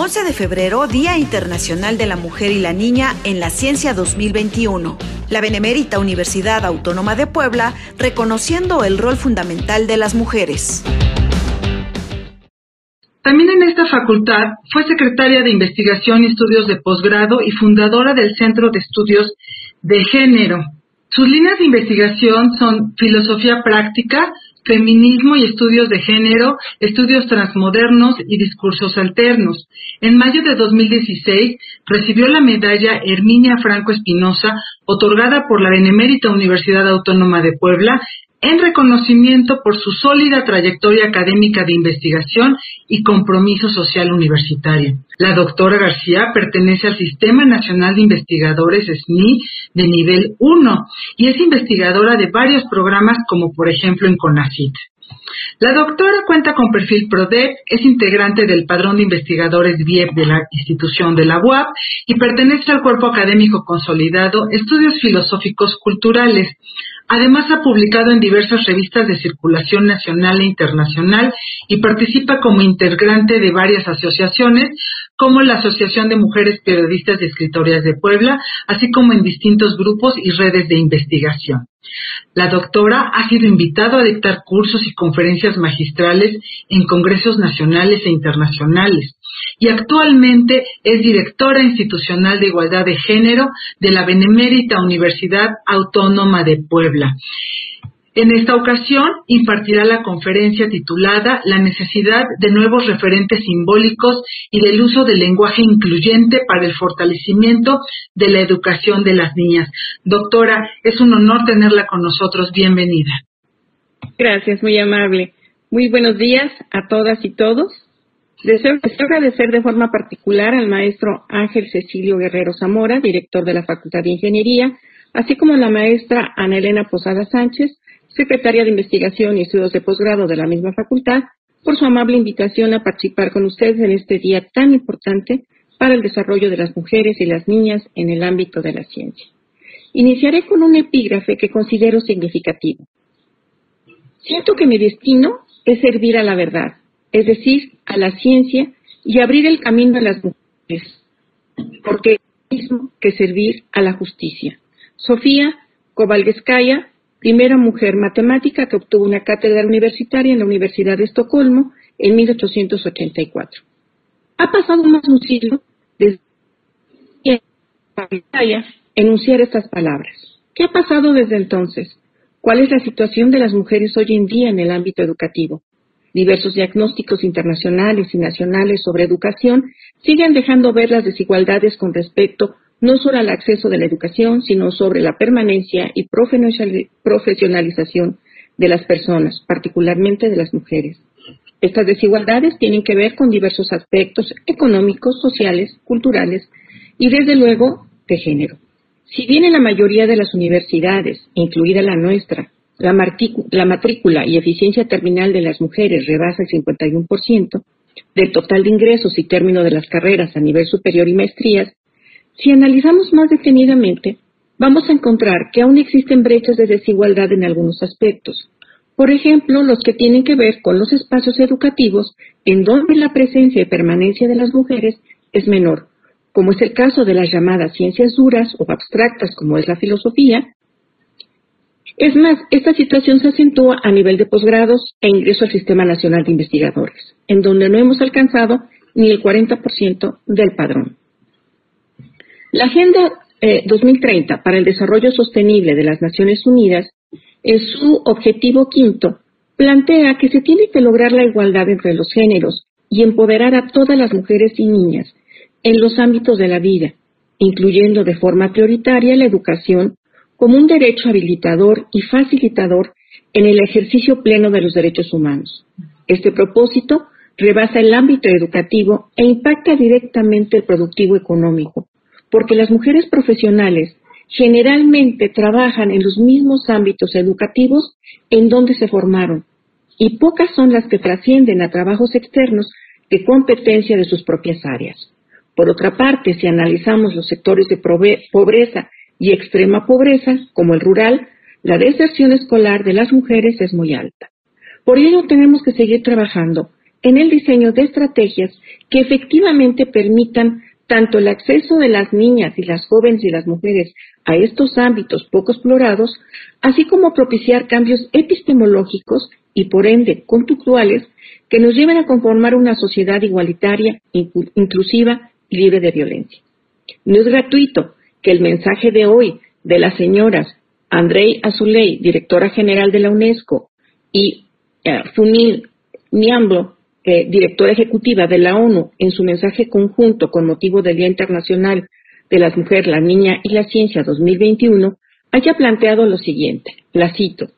11 de febrero, Día Internacional de la Mujer y la Niña en la Ciencia 2021. La Benemérita Universidad Autónoma de Puebla reconociendo el rol fundamental de las mujeres. También en esta facultad fue secretaria de Investigación y Estudios de Posgrado y fundadora del Centro de Estudios de Género. Sus líneas de investigación son filosofía práctica, Feminismo y Estudios de Género, Estudios Transmodernos y Discursos Alternos. En mayo de 2016 recibió la medalla Herminia Franco Espinosa, otorgada por la Benemérita Universidad Autónoma de Puebla, en reconocimiento por su sólida trayectoria académica de investigación y compromiso social universitario. La doctora García pertenece al Sistema Nacional de Investigadores SNI de nivel 1 y es investigadora de varios programas como por ejemplo en CONACYT. La doctora cuenta con perfil PRODEP, es integrante del Padrón de Investigadores BIEP de la institución de la UAP y pertenece al cuerpo académico consolidado Estudios Filosóficos Culturales. Además, ha publicado en diversas revistas de circulación nacional e internacional y participa como integrante de varias asociaciones, como la Asociación de Mujeres Periodistas y Escritoras de Puebla, así como en distintos grupos y redes de investigación. La doctora ha sido invitada a dictar cursos y conferencias magistrales en congresos nacionales e internacionales y actualmente es directora institucional de igualdad de género de la Benemérita Universidad Autónoma de Puebla. En esta ocasión impartirá la conferencia titulada La necesidad de nuevos referentes simbólicos y del uso del lenguaje incluyente para el fortalecimiento de la educación de las niñas. Doctora, es un honor tenerla con nosotros. Bienvenida. Gracias, muy amable. Muy buenos días a todas y todos. Deseo, agradecer de forma particular al maestro Ángel Cecilio Guerrero Zamora, director de la Facultad de Ingeniería, así como a la maestra Ana Elena Posada Sánchez, secretaria de Investigación y Estudios de Posgrado de la misma facultad, por su amable invitación a participar con ustedes en este día tan importante para el desarrollo de las mujeres y las niñas en el ámbito de la ciencia. Iniciaré con un epígrafe que considero significativo. Siento que mi destino es servir a la verdad, es decir, a la ciencia y abrir el camino a las mujeres, porque es lo mismo que servir a la justicia. Sofía Kovalskaya primera mujer matemática que obtuvo una cátedra universitaria en la Universidad de Estocolmo en 1884. Ha pasado más de un siglo desde enunciar estas palabras. ¿Qué ha pasado desde entonces? ¿Cuál es la situación de las mujeres hoy en día en el ámbito educativo? Diversos diagnósticos internacionales y nacionales sobre educación siguen dejando ver las desigualdades con respecto no solo al acceso de la educación, sino sobre la permanencia y profesionalización de las personas, particularmente de las mujeres. Estas desigualdades tienen que ver con diversos aspectos económicos, sociales, culturales y, desde luego, de género. Si bien en la mayoría de las universidades, incluida la nuestra, la, la matrícula y eficiencia terminal de las mujeres rebasa el 51%, del total de ingresos y término de las carreras a nivel superior y maestrías, si analizamos más detenidamente, vamos a encontrar que aún existen brechas de desigualdad en algunos aspectos. Por ejemplo, los que tienen que ver con los espacios educativos en donde la presencia y permanencia de las mujeres es menor, como es el caso de las llamadas ciencias duras o abstractas como es la filosofía. Es más, esta situación se acentúa a nivel de posgrados e ingreso al Sistema Nacional de Investigadores, en donde no hemos alcanzado ni el 40% del padrón. La Agenda 2030 eh, para el Desarrollo Sostenible de las Naciones Unidas, en su objetivo quinto, plantea que se tiene que lograr la igualdad entre los géneros y empoderar a todas las mujeres y niñas en los ámbitos de la vida, incluyendo de forma prioritaria la educación como un derecho habilitador y facilitador en el ejercicio pleno de los derechos humanos. Este propósito rebasa el ámbito educativo e impacta directamente el productivo económico, porque las mujeres profesionales generalmente trabajan en los mismos ámbitos educativos en donde se formaron y pocas son las que trascienden a trabajos externos de competencia de sus propias áreas. Por otra parte, si analizamos los sectores de pobreza y extrema pobreza, como el rural, la deserción escolar de las mujeres es muy alta. Por ello tenemos que seguir trabajando en el diseño de estrategias que efectivamente permitan tanto el acceso de las niñas y las jóvenes y las mujeres a estos ámbitos poco explorados, así como propiciar cambios epistemológicos y por ende conductuales que nos lleven a conformar una sociedad igualitaria, inclusiva y libre de violencia. No es gratuito que el mensaje de hoy de las señoras Andrei Azuley, directora general de la UNESCO, y eh, Funil Niamblo, eh, directora ejecutiva de la ONU, en su mensaje conjunto con motivo del Día Internacional de las Mujeres, la Niña y la Ciencia 2021, haya planteado lo siguiente, la cito.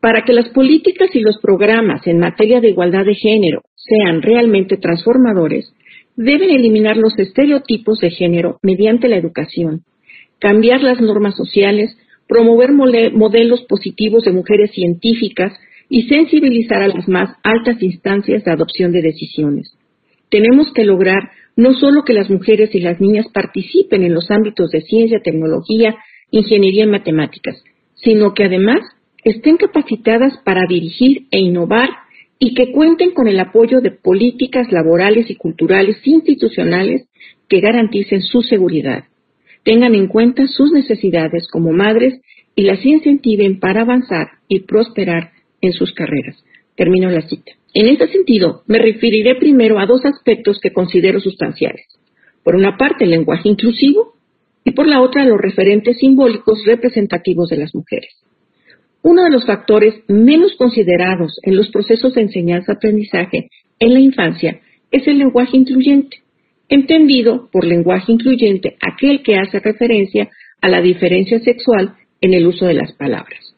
Para que las políticas y los programas en materia de igualdad de género sean realmente transformadores, deben eliminar los estereotipos de género mediante la educación, cambiar las normas sociales, promover modelos positivos de mujeres científicas y sensibilizar a las más altas instancias de adopción de decisiones. Tenemos que lograr no solo que las mujeres y las niñas participen en los ámbitos de ciencia, tecnología, ingeniería y matemáticas, sino que además estén capacitadas para dirigir e innovar y que cuenten con el apoyo de políticas laborales y culturales institucionales que garanticen su seguridad. Tengan en cuenta sus necesidades como madres y las incentiven para avanzar y prosperar en sus carreras. Termino la cita. En este sentido, me referiré primero a dos aspectos que considero sustanciales. Por una parte, el lenguaje inclusivo y por la otra, los referentes simbólicos representativos de las mujeres. Uno de los factores menos considerados en los procesos de enseñanza-aprendizaje en la infancia es el lenguaje incluyente, entendido por lenguaje incluyente aquel que hace referencia a la diferencia sexual en el uso de las palabras.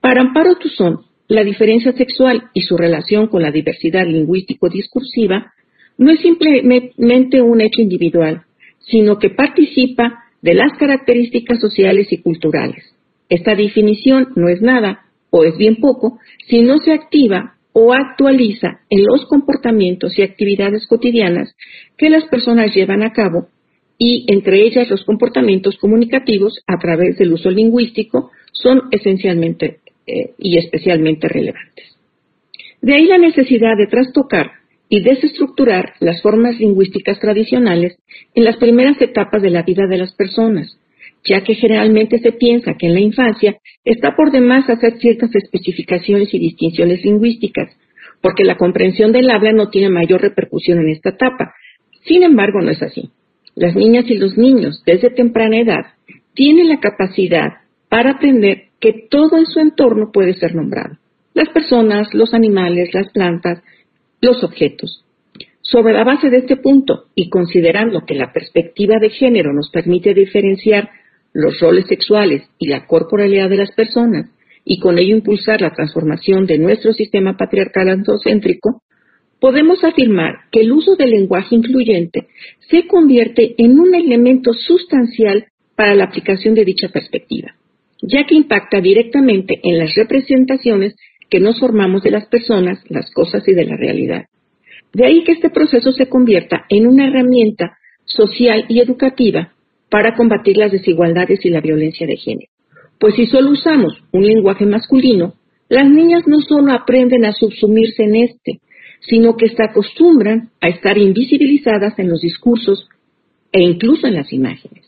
Para Amparo Tuzón, la diferencia sexual y su relación con la diversidad lingüístico-discursiva no es simplemente un hecho individual, sino que participa de las características sociales y culturales. Esta definición no es nada, o es bien poco, si no se activa o actualiza en los comportamientos y actividades cotidianas que las personas llevan a cabo y entre ellas los comportamientos comunicativos a través del uso lingüístico son esencialmente eh, y especialmente relevantes. De ahí la necesidad de trastocar y desestructurar las formas lingüísticas tradicionales en las primeras etapas de la vida de las personas, ya que generalmente se piensa que en la infancia está por demás hacer ciertas especificaciones y distinciones lingüísticas, porque la comprensión del habla no tiene mayor repercusión en esta etapa. Sin embargo, no es así. Las niñas y los niños, desde temprana edad, tienen la capacidad para aprender que todo en su entorno puede ser nombrado. Las personas, los animales, las plantas, los objetos. Sobre la base de este punto y considerando que la perspectiva de género nos permite diferenciar los roles sexuales y la corporalidad de las personas y con ello impulsar la transformación de nuestro sistema patriarcal antocéntrico, podemos afirmar que el uso del lenguaje incluyente se convierte en un elemento sustancial para la aplicación de dicha perspectiva, ya que impacta directamente en las representaciones que nos formamos de las personas, las cosas y de la realidad. De ahí que este proceso se convierta en una herramienta social y educativa para combatir las desigualdades y la violencia de género. Pues si solo usamos un lenguaje masculino, las niñas no solo aprenden a subsumirse en este, sino que se acostumbran a estar invisibilizadas en los discursos e incluso en las imágenes.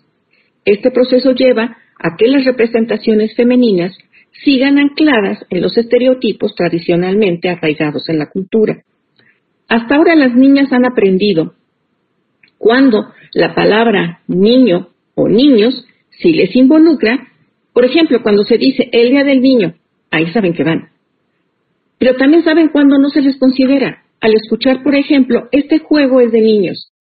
Este proceso lleva a que las representaciones femeninas sigan ancladas en los estereotipos tradicionalmente arraigados en la cultura. Hasta ahora las niñas han aprendido cuando la palabra niño o niños, si les involucra, por ejemplo, cuando se dice el día del niño, ahí saben que van. Pero también saben cuándo no se les considera. Al escuchar, por ejemplo, este juego es de niños.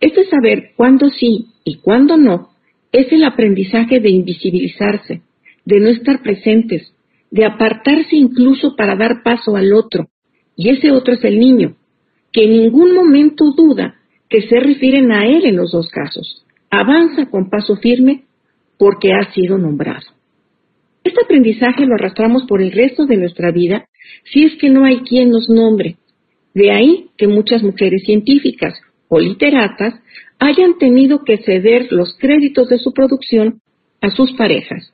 Este saber cuándo sí y cuándo no es el aprendizaje de invisibilizarse, de no estar presentes, de apartarse incluso para dar paso al otro. Y ese otro es el niño, que en ningún momento duda que se refieren a él en los dos casos avanza con paso firme porque ha sido nombrado. Este aprendizaje lo arrastramos por el resto de nuestra vida si es que no hay quien nos nombre. De ahí que muchas mujeres científicas o literatas hayan tenido que ceder los créditos de su producción a sus parejas,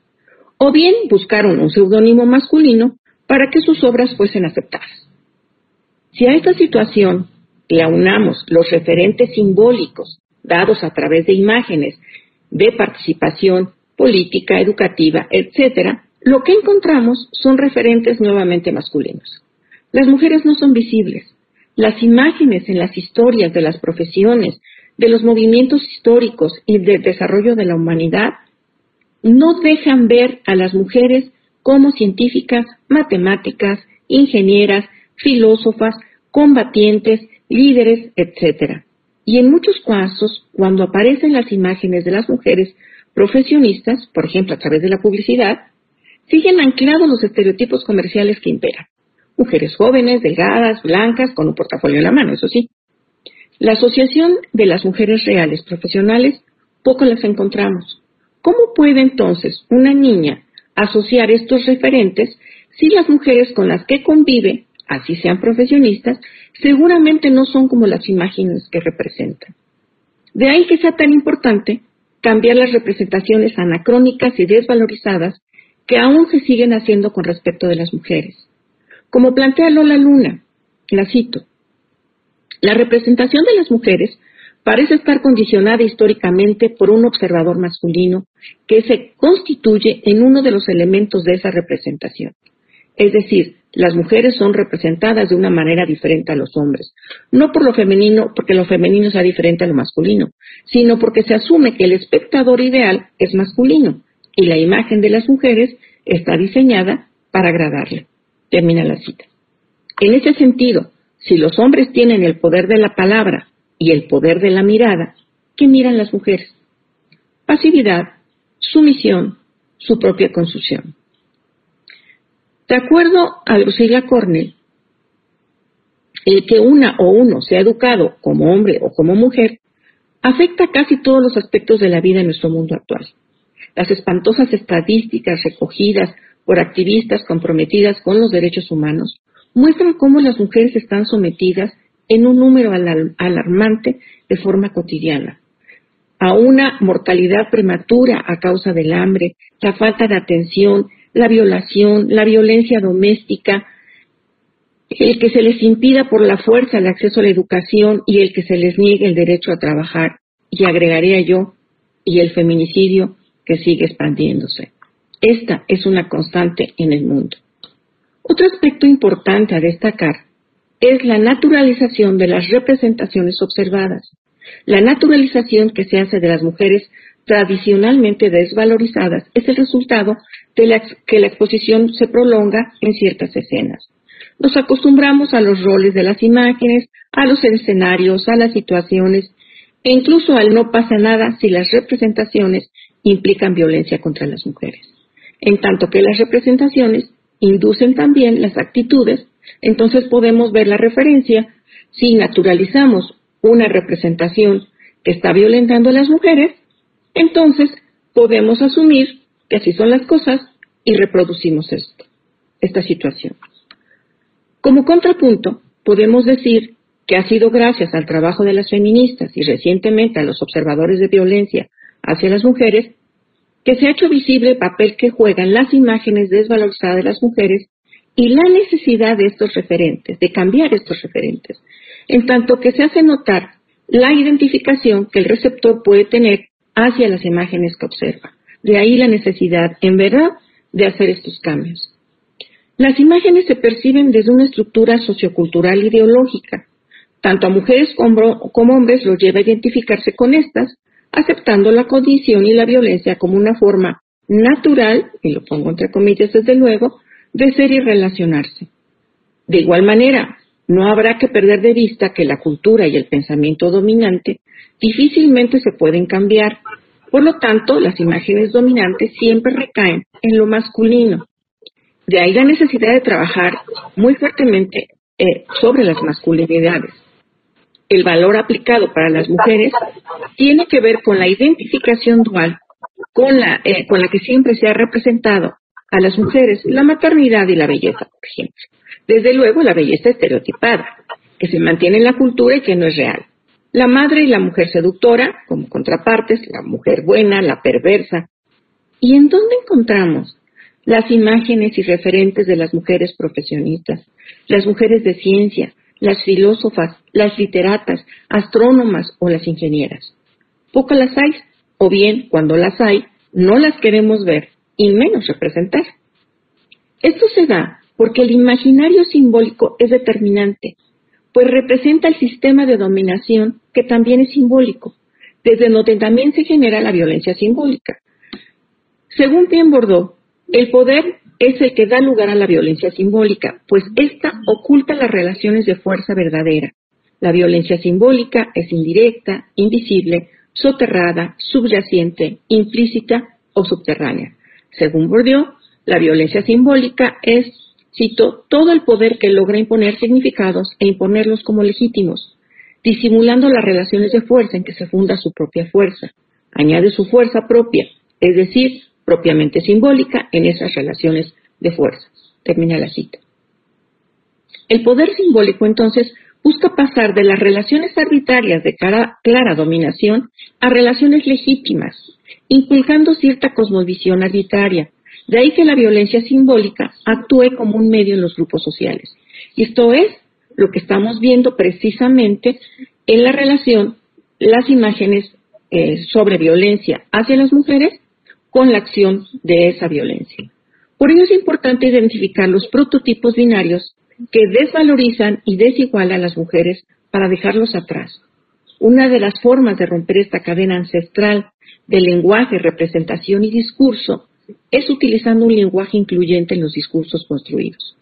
o bien buscaron un seudónimo masculino para que sus obras fuesen aceptadas. Si a esta situación le aunamos los referentes simbólicos dados a través de imágenes de participación política, educativa, etcétera, lo que encontramos son referentes nuevamente masculinos. Las mujeres no son visibles. Las imágenes en las historias de las profesiones, de los movimientos históricos y del desarrollo de la humanidad no dejan ver a las mujeres como científicas, matemáticas, ingenieras, filósofas, combatientes, líderes, etc. Y en muchos casos, cuando aparecen las imágenes de las mujeres profesionistas, por ejemplo a través de la publicidad, siguen anclados los estereotipos comerciales que imperan. Mujeres jóvenes, delgadas, blancas, con un portafolio en la mano, eso sí. La asociación de las mujeres reales profesionales poco las encontramos. ¿Cómo puede entonces una niña asociar estos referentes si las mujeres con las que convive, así sean profesionistas, seguramente no son como las imágenes que representan? De ahí que sea tan importante cambiar las representaciones anacrónicas y desvalorizadas que aún se siguen haciendo con respecto de las mujeres. Como plantea Lola Luna, la cito, la representación de las mujeres parece estar condicionada históricamente por un observador masculino que se constituye en uno de los elementos de esa representación. Es decir, las mujeres son representadas de una manera diferente a los hombres, no por lo femenino, porque lo femenino sea diferente a lo masculino, sino porque se asume que el espectador ideal es masculino y la imagen de las mujeres está diseñada para agradarle. Termina la cita. En ese sentido, si los hombres tienen el poder de la palabra y el poder de la mirada, ¿qué miran las mujeres? Pasividad, sumisión, su propia construcción. De acuerdo a Lucila Cornell, el que una o uno sea educado como hombre o como mujer afecta casi todos los aspectos de la vida en nuestro mundo actual. Las espantosas estadísticas recogidas por activistas comprometidas con los derechos humanos muestran cómo las mujeres están sometidas en un número alarmante de forma cotidiana, a una mortalidad prematura a causa del hambre, la falta de atención, la violación, la violencia doméstica, el que se les impida por la fuerza el acceso a la educación y el que se les niegue el derecho a trabajar, y agregaría yo, y el feminicidio que sigue expandiéndose. Esta es una constante en el mundo. Otro aspecto importante a destacar es la naturalización de las representaciones observadas. La naturalización que se hace de las mujeres tradicionalmente desvalorizadas es el resultado de que la exposición se prolonga en ciertas escenas. Nos acostumbramos a los roles de las imágenes, a los escenarios, a las situaciones e incluso al no pasa nada si las representaciones implican violencia contra las mujeres. En tanto que las representaciones inducen también las actitudes, entonces podemos ver la referencia si naturalizamos una representación que está violentando a las mujeres, entonces podemos asumir que así son las cosas y reproducimos esto, esta situación. Como contrapunto, podemos decir que ha sido gracias al trabajo de las feministas y recientemente a los observadores de violencia hacia las mujeres que se ha hecho visible el papel que juegan las imágenes desvalorizadas de las mujeres y la necesidad de estos referentes, de cambiar estos referentes, en tanto que se hace notar la identificación que el receptor puede tener hacia las imágenes que observa. De ahí la necesidad, en verdad, de hacer estos cambios. Las imágenes se perciben desde una estructura sociocultural ideológica. Tanto a mujeres como, hombres los lleva a identificarse con estas, aceptando la condición y la violencia como una forma natural, y lo pongo entre comillas desde luego, de ser y relacionarse. De igual manera, no habrá que perder de vista que la cultura y el pensamiento dominante difícilmente se pueden cambiar. Por lo tanto, las imágenes dominantes siempre recaen en lo masculino. De ahí la necesidad de trabajar muy fuertemente eh, sobre las masculinidades el valor aplicado para las mujeres tiene que ver con la identificación dual con la, eh, con la que siempre se ha representado a las mujeres la maternidad y la belleza, por ejemplo. Desde luego la belleza estereotipada, que se mantiene en la cultura y que no es real. La madre y la mujer seductora, como contrapartes, la mujer buena, la perversa. ¿Y en dónde encontramos las imágenes y referentes de las mujeres profesionistas, las mujeres de ciencia, las filósofas, las literatas, astrónomas o las ingenieras. Pocas las hay, o bien, cuando las hay, no las queremos ver y menos representar. Esto se da porque el imaginario simbólico es determinante, pues representa el sistema de dominación que también es simbólico, desde donde también se genera la violencia simbólica. Según Pierre Bordeaux, el poder es el que da lugar a la violencia simbólica, pues ésta oculta las relaciones de fuerza verdadera. La violencia simbólica es indirecta, invisible, soterrada, subyacente, implícita o subterránea. Según Bourdieu, la violencia simbólica es, cito, todo el poder que logra imponer significados e imponerlos como legítimos, disimulando las relaciones de fuerza en que se funda su propia fuerza. Añade su fuerza propia, es decir, propiamente simbólica en esas relaciones de fuerza. Termina la cita. El poder simbólico, entonces, busca pasar de las relaciones arbitrarias de clara dominación a relaciones legítimas, inculcando cierta cosmovisión arbitraria. De ahí que la violencia simbólica actúe como un medio en los grupos sociales. Y esto es lo que estamos viendo precisamente en la relación, las imágenes eh, sobre violencia hacia las mujeres con la acción de esa violencia. Por ello es importante identificar los prototipos binarios que desvalorizan y desigualan a las mujeres para dejarlos atrás. Una de las formas de romper esta cadena ancestral de lenguaje, representación y discurso es utilizando un lenguaje incluyente en los discursos construidos.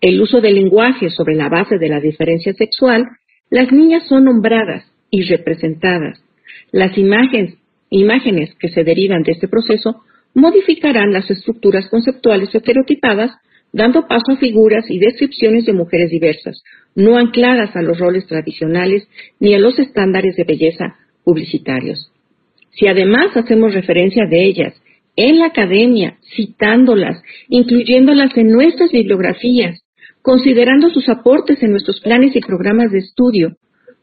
El uso del lenguaje sobre la base de la diferencia sexual, las niñas son nombradas y representadas. Las imágenes imágenes que se derivan de este proceso modificarán las estructuras conceptuales estereotipadas, dando paso a figuras y descripciones de mujeres diversas, no ancladas a los roles tradicionales ni a los estándares de belleza publicitarios. Si además hacemos referencia de ellas en la academia, citándolas, incluyéndolas en nuestras bibliografías, considerando sus aportes en nuestros planes y programas de estudio,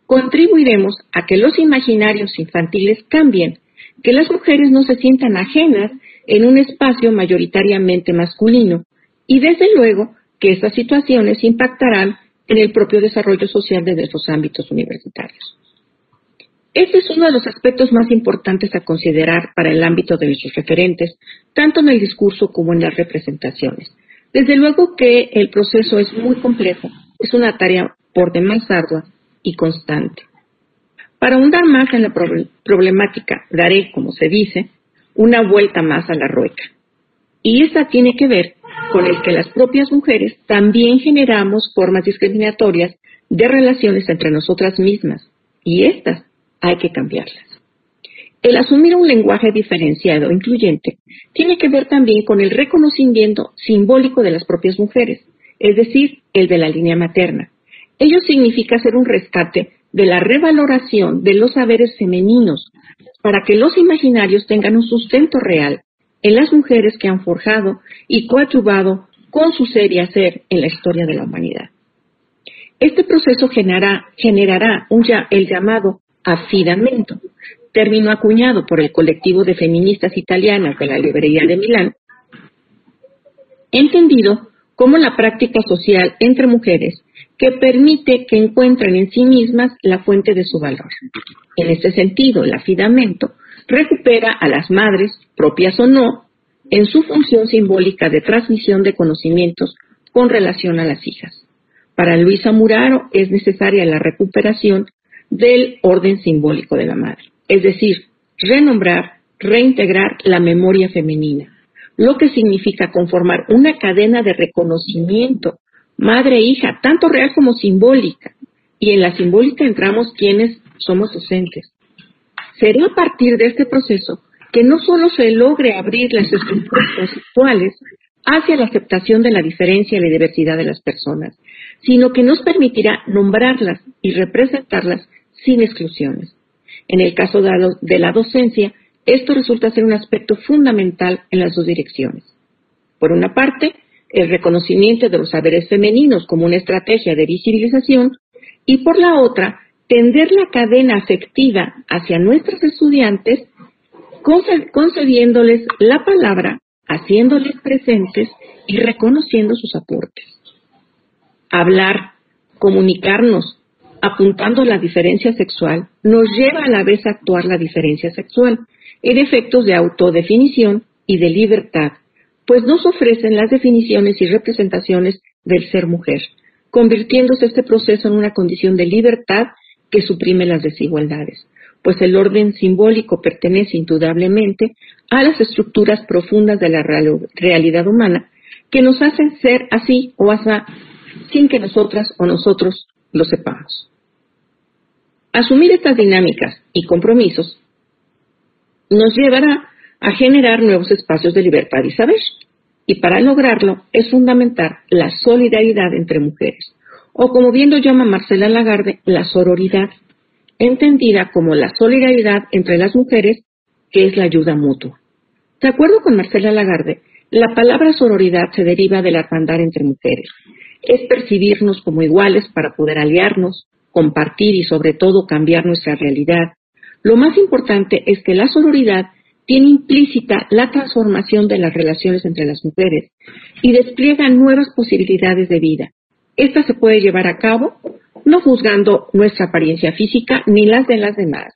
contribuiremos a que los imaginarios infantiles cambien que las mujeres no se sientan ajenas en un espacio mayoritariamente masculino y desde luego que estas situaciones impactarán en el propio desarrollo social de nuestros ámbitos universitarios. Este es uno de los aspectos más importantes a considerar para el ámbito de nuestros referentes, tanto en el discurso como en las representaciones. Desde luego que el proceso es muy complejo, es una tarea por demás ardua y constante. Para ahondar más en la problemática, daré, como se dice, una vuelta más a la rueca. Y esta tiene que ver con el que las propias mujeres también generamos formas discriminatorias de relaciones entre nosotras mismas, y estas hay que cambiarlas. El asumir un lenguaje diferenciado, incluyente, tiene que ver también con el reconocimiento simbólico de las propias mujeres, es decir, el de la línea materna. Ello significa hacer un rescate de la revaloración de los saberes femeninos para que los imaginarios tengan un sustento real en las mujeres que han forjado y coadyuvado con su ser y hacer en la historia de la humanidad. Este proceso generará, generará un el llamado afidamento, término acuñado por el colectivo de feministas italianas de la librería de Milán, entendido como la práctica social entre mujeres que permite que encuentren en sí mismas la fuente de su valor. En este sentido, el afidamento recupera a las madres, propias o no, en su función simbólica de transmisión de conocimientos con relación a las hijas. Para Luisa Muraro es necesaria la recuperación del orden simbólico de la madre, es decir, renombrar, reintegrar la memoria femenina, lo que significa conformar una cadena de reconocimiento madre e hija, tanto real como simbólica. Y en la simbólica entramos quienes somos docentes. Sería a partir de este proceso que no solo se logre abrir las estructuras conceptuales hacia la aceptación de la diferencia y la diversidad de las personas, sino que nos permitirá nombrarlas y representarlas sin exclusiones. En el caso de la docencia, esto resulta ser un aspecto fundamental en las dos direcciones. Por una parte, el reconocimiento de los saberes femeninos como una estrategia de visibilización y por la otra, tender la cadena afectiva hacia nuestros estudiantes, concediéndoles la palabra, haciéndoles presentes y reconociendo sus aportes. Hablar Comunicarnos apuntando la diferencia sexual nos lleva a la vez a actuar la diferencia sexual en efectos de autodefinición y de libertad, pues nos ofrecen las definiciones y representaciones del ser mujer, convirtiéndose este proceso en una condición de libertad que suprime las desigualdades, pues el orden simbólico pertenece indudablemente a las estructuras profundas de la realidad humana que nos hacen ser así o así sin que nosotras o nosotros lo sepamos. Asumir estas dinámicas y compromisos nos llevará a generar nuevos espacios de libertad y saber. Y para lograrlo es fundamental la solidaridad entre mujeres, o como bien lo llama Marcela Lagarde, la sororidad, entendida como la solidaridad entre las mujeres, que es la ayuda mutua. De acuerdo con Marcela Lagarde, la palabra sororidad se deriva del hermandad entre mujeres. Es percibirnos como iguales para poder aliarnos, compartir y sobre todo cambiar nuestra realidad. Lo más importante es que la sororidad tiene implícita la transformación de las relaciones entre las mujeres y despliega nuevas posibilidades de vida. Esta se puede llevar a cabo no juzgando nuestra apariencia física ni las de las demás.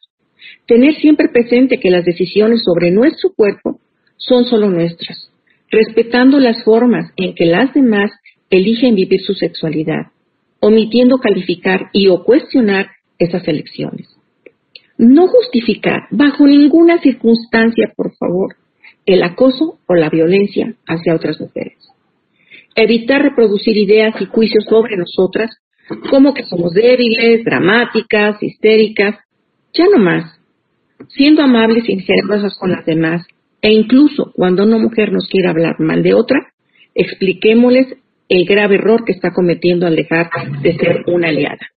Tener siempre presente que las decisiones sobre nuestro cuerpo son solo nuestras, respetando las formas en que las demás eligen vivir su sexualidad omitiendo calificar y o cuestionar esas elecciones. No justificar bajo ninguna circunstancia, por favor, el acoso o la violencia hacia otras mujeres. Evitar reproducir ideas y juicios sobre nosotras como que somos débiles, dramáticas, histéricas, ya no más. Siendo amables y generosas con las demás, e incluso cuando una mujer nos quiera hablar mal de otra, expliquémosles el grave error que está cometiendo al dejar de ser una aliada.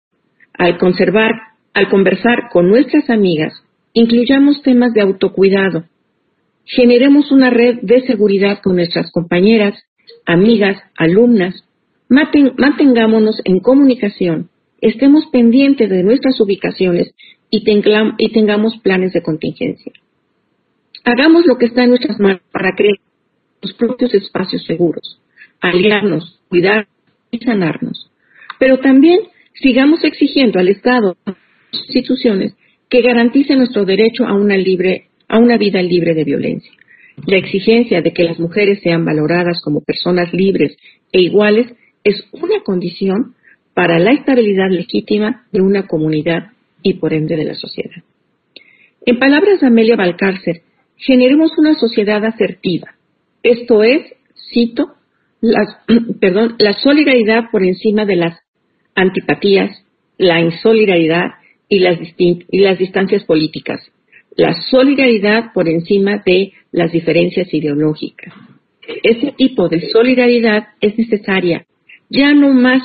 Al conservar, al conversar con nuestras amigas, incluyamos temas de autocuidado. Generemos una red de seguridad con nuestras compañeras, amigas, alumnas. mantengámonos en comunicación, estemos pendientes de nuestras ubicaciones y, y tengamos planes de contingencia. Hagamos lo que está en nuestras manos para crear los propios espacios seguros aliarnos, cuidar y sanarnos. Pero también sigamos exigiendo al Estado a las instituciones que garanticen nuestro derecho a una, libre, a una vida libre de violencia. La exigencia de que las mujeres sean valoradas como personas libres e iguales es una condición para la estabilidad legítima de una comunidad y por ende de la sociedad. En palabras de Amelia Valcárcer, generemos una sociedad asertiva. Esto es, cito, la, perdón, la solidaridad por encima de las antipatías, la insolidaridad y las, y las distancias políticas. La solidaridad por encima de las diferencias ideológicas. Ese tipo de solidaridad es necesaria. Ya no más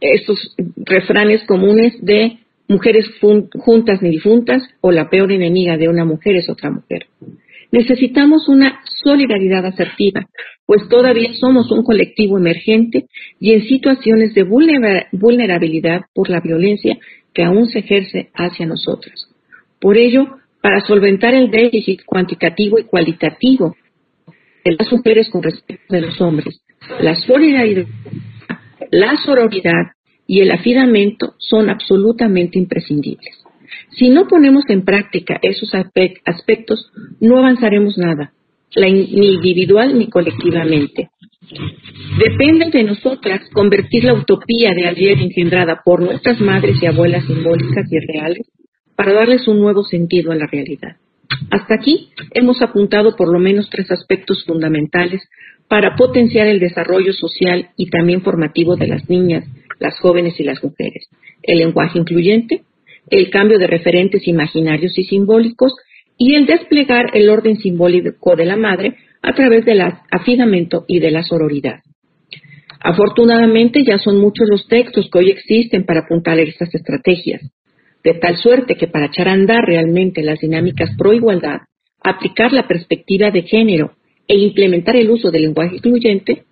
esos refranes comunes de mujeres juntas ni difuntas o la peor enemiga de una mujer es otra mujer. Necesitamos una solidaridad asertiva, pues todavía somos un colectivo emergente y en situaciones de vulnerabilidad por la violencia que aún se ejerce hacia nosotras. Por ello, para solventar el déficit cuantitativo y cualitativo de las mujeres con respecto de los hombres, la solidaridad, la sororidad y el afidamento son absolutamente imprescindibles. Si no ponemos en práctica esos aspectos, no avanzaremos nada, ni individual ni colectivamente. Depende de nosotras convertir la utopía de ayer engendrada por nuestras madres y abuelas simbólicas y reales para darles un nuevo sentido a la realidad. Hasta aquí hemos apuntado por lo menos tres aspectos fundamentales para potenciar el desarrollo social y también formativo de las niñas, las jóvenes y las mujeres. El lenguaje incluyente, el cambio de referentes imaginarios y simbólicos y el desplegar el orden simbólico de la madre a través del afidamento y de la sororidad. Afortunadamente ya son muchos los textos que hoy existen para apuntar estas estrategias, de tal suerte que para echar a andar realmente las dinámicas pro igualdad, aplicar la perspectiva de género e implementar el uso del lenguaje incluyente,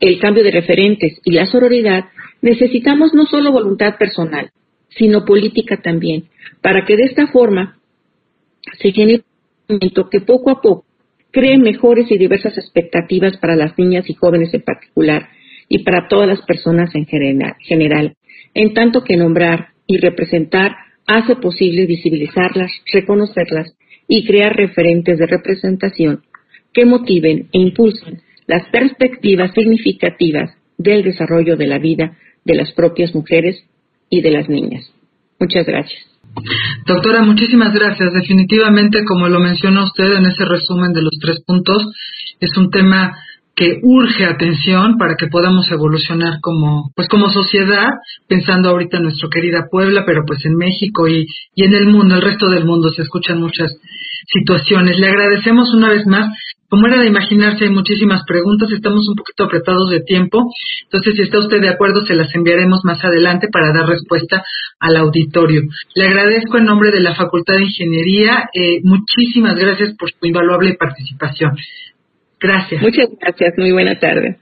el cambio de referentes y la sororidad, necesitamos no solo voluntad personal, sino política también, para que de esta forma se genere un movimiento que poco a poco cree mejores y diversas expectativas para las niñas y jóvenes en particular, y para todas las personas en general, en tanto que nombrar y representar hace posible visibilizarlas, reconocerlas y crear referentes de representación que motiven e impulsen las perspectivas significativas del desarrollo de la vida de las propias mujeres y de las niñas. Muchas gracias. Doctora, muchísimas gracias. Definitivamente, como lo mencionó usted en ese resumen de los tres puntos, es un tema que urge atención para que podamos evolucionar como pues como sociedad pensando ahorita en nuestra querida Puebla pero pues en México y, y en el mundo el resto del mundo se escuchan muchas situaciones le agradecemos una vez más como era de imaginarse, hay muchísimas preguntas, estamos un poquito apretados de tiempo, entonces si está usted de acuerdo, se las enviaremos más adelante para dar respuesta al auditorio. Le agradezco en nombre de la Facultad de Ingeniería, eh, muchísimas gracias por su invaluable participación. Gracias. Muchas gracias, muy buena tarde.